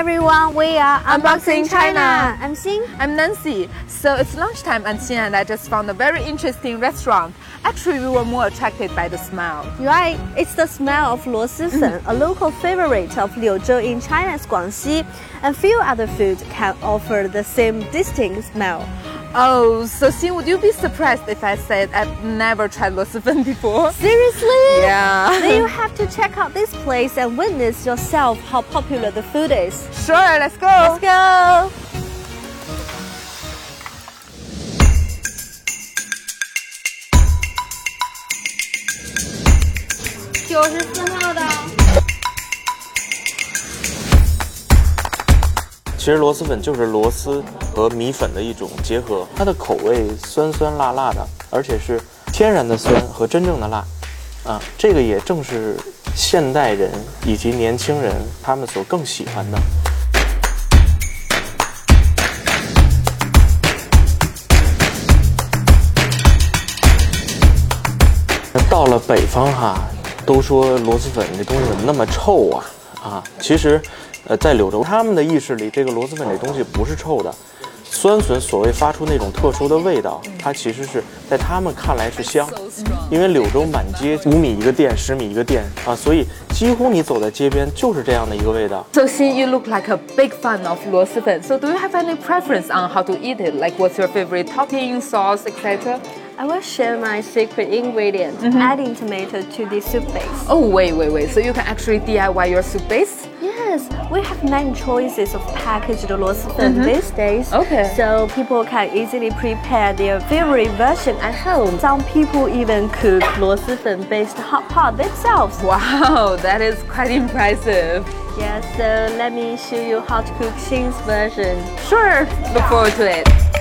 everyone, we are Unboxing China. I'm Xin. I'm Nancy. So it's lunchtime and Xin and I just found a very interesting restaurant. Actually, we were more attracted by the smell. Right, it's the smell of luosifen, mm. a local favorite of Liuzhou in China's Guangxi. And few other foods can offer the same distinct smell. Oh, so Xin, would you be surprised if I said I've never tried luosifen before? Seriously? Yeah. then you have to check out this place and witness yourself how popular the food is. Sure, let's go. Let's go. Yo, 其实螺蛳粉就是螺蛳和米粉的一种结合，它的口味酸酸辣辣的，而且是天然的酸和真正的辣，啊，这个也正是现代人以及年轻人他们所更喜欢的。到了北方哈，都说螺蛳粉这东西怎么那么臭啊啊！其实，呃，在柳州他们的意识里，这个螺蛳粉这东西不是臭的，酸笋所谓发出那种特殊的味道，它其实是在他们看来是香，因为柳州满街五米一个店，十米一个店啊，所以几乎你走在街边就是这样的一个味道。So Xin, you look like a big fan of 螺蛳粉. So do you have any preference on how to eat it? Like what's your favorite topping, sauce, etc.? I will share my secret ingredient, adding tomato to the soup base. Oh wait, wait, wait. So you can actually DIY your soup base? Yes, we have many choices of packaged loss mm-hmm. these days. Okay. So people can easily prepare their favorite version at home. Some people even cook loss based hot pot themselves. Wow, that is quite impressive. Yeah, so let me show you how to cook Xin's version. Sure, look forward to it.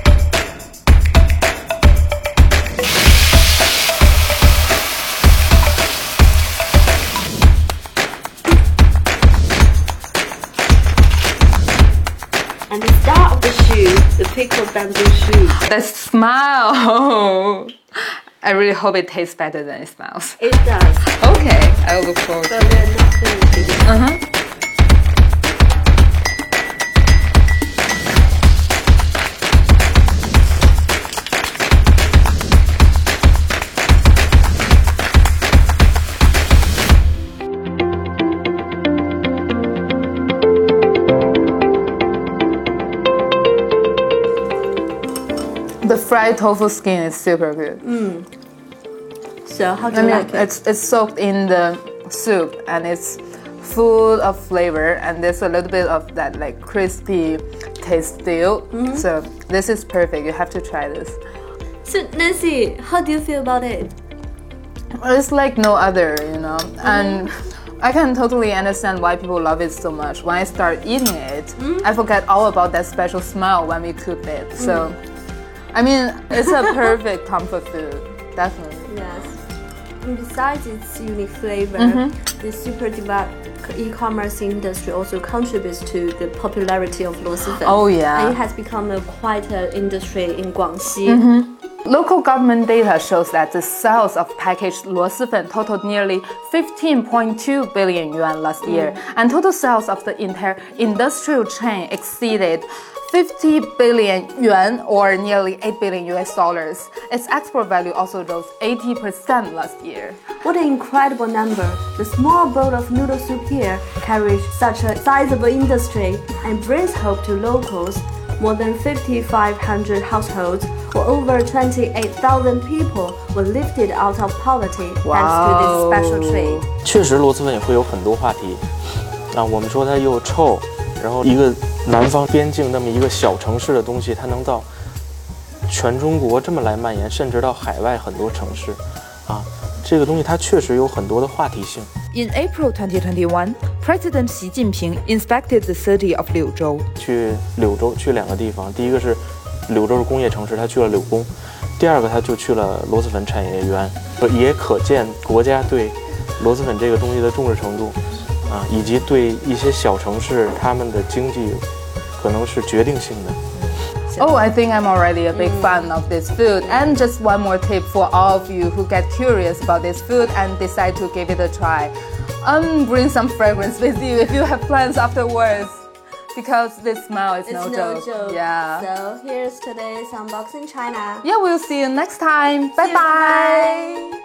The pickled bamboo shoe. The smell. I really hope it tastes better than it smells. It does. Okay, I will look forward to But it. we're not finished. Uh-huh. The fried tofu skin is super good. Mm. So how do I you mean, like it? it's it's soaked in the soup and it's full of flavor and there's a little bit of that like crispy taste still. Mm-hmm. So this is perfect. You have to try this. So Nancy, how do you feel about it? It's like no other, you know. Mm-hmm. And I can totally understand why people love it so much. When I start eating it, mm-hmm. I forget all about that special smell when we cook it. So, mm-hmm. I mean, it's a perfect comfort food, definitely. Yes. And besides its unique flavor, mm-hmm. the super developed e-commerce industry also contributes to the popularity of Luosi Oh yeah, and it has become a quite an industry in Guangxi. Mm-hmm. Local government data shows that the sales of packaged luosifen totaled nearly 15.2 billion yuan last year, mm. and total sales of the entire industrial chain exceeded 50 billion yuan or nearly 8 billion US dollars. Its export value also rose 80% last year. What an incredible number! The small bowl of noodle soup here carries such a sizable industry and brings hope to locals More than 5,500 households or over 28,000 people were lifted out of poverty thanks to this special trade. 确实，螺蛳粉也会有很多话题啊。我们说它又臭，然后一个南方边境那么一个小城市的东西，它能到全中国这么来蔓延，甚至到海外很多城市啊。这个东西它确实有很多的话题性。In April 2021, President Xi Jinping inspected the city of Liuzhou. 去柳州去两个地方，第一个是柳州是工业城市，他去了柳工；第二个他就去了螺蛳粉产业园，也可见国家对螺蛳粉这个东西的重视程度啊，以及对一些小城市他们的经济可能是决定性的。Oh, I think I'm already a big mm. fan of this food. And just one more tip for all of you who get curious about this food and decide to give it a try. Um, bring some fragrance with you if you have plans afterwards. Because this smell is it's no, no joke. joke. Yeah. So here's today's unboxing China. Yeah, we'll see you next time. Bye. bye.